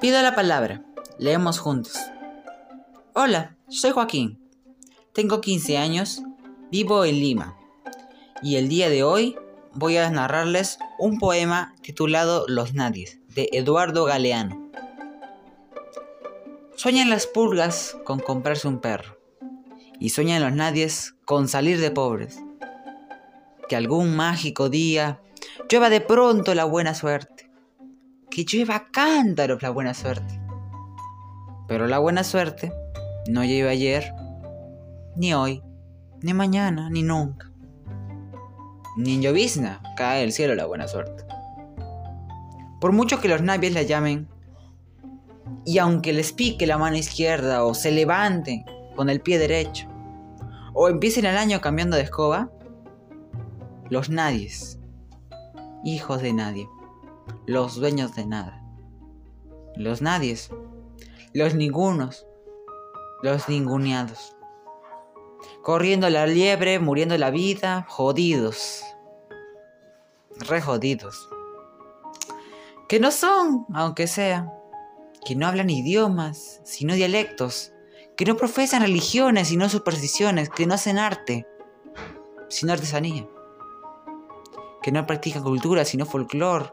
Pido la palabra. Leemos juntos. Hola, soy Joaquín. Tengo 15 años, vivo en Lima. Y el día de hoy voy a narrarles un poema titulado Los Nadies, de Eduardo Galeano. Sueñan las pulgas con comprarse un perro. Y sueñan los nadies con salir de pobres. Que algún mágico día llueva de pronto la buena suerte. Que llueva cántaros la buena suerte. Pero la buena suerte no llueve ayer, ni hoy, ni mañana, ni nunca. Ni en llovizna cae el cielo la buena suerte. Por mucho que los navies la llamen, y aunque les pique la mano izquierda o se levanten con el pie derecho, o empiecen el año cambiando de escoba, los nadies, hijos de nadie, los dueños de nada, los nadies, los ningunos, los ninguneados, corriendo la liebre, muriendo la vida, jodidos, re jodidos, que no son, aunque sea, que no hablan idiomas, sino dialectos, que no profesan religiones, sino supersticiones, que no hacen arte, sino artesanía, que no practican cultura, sino folclore,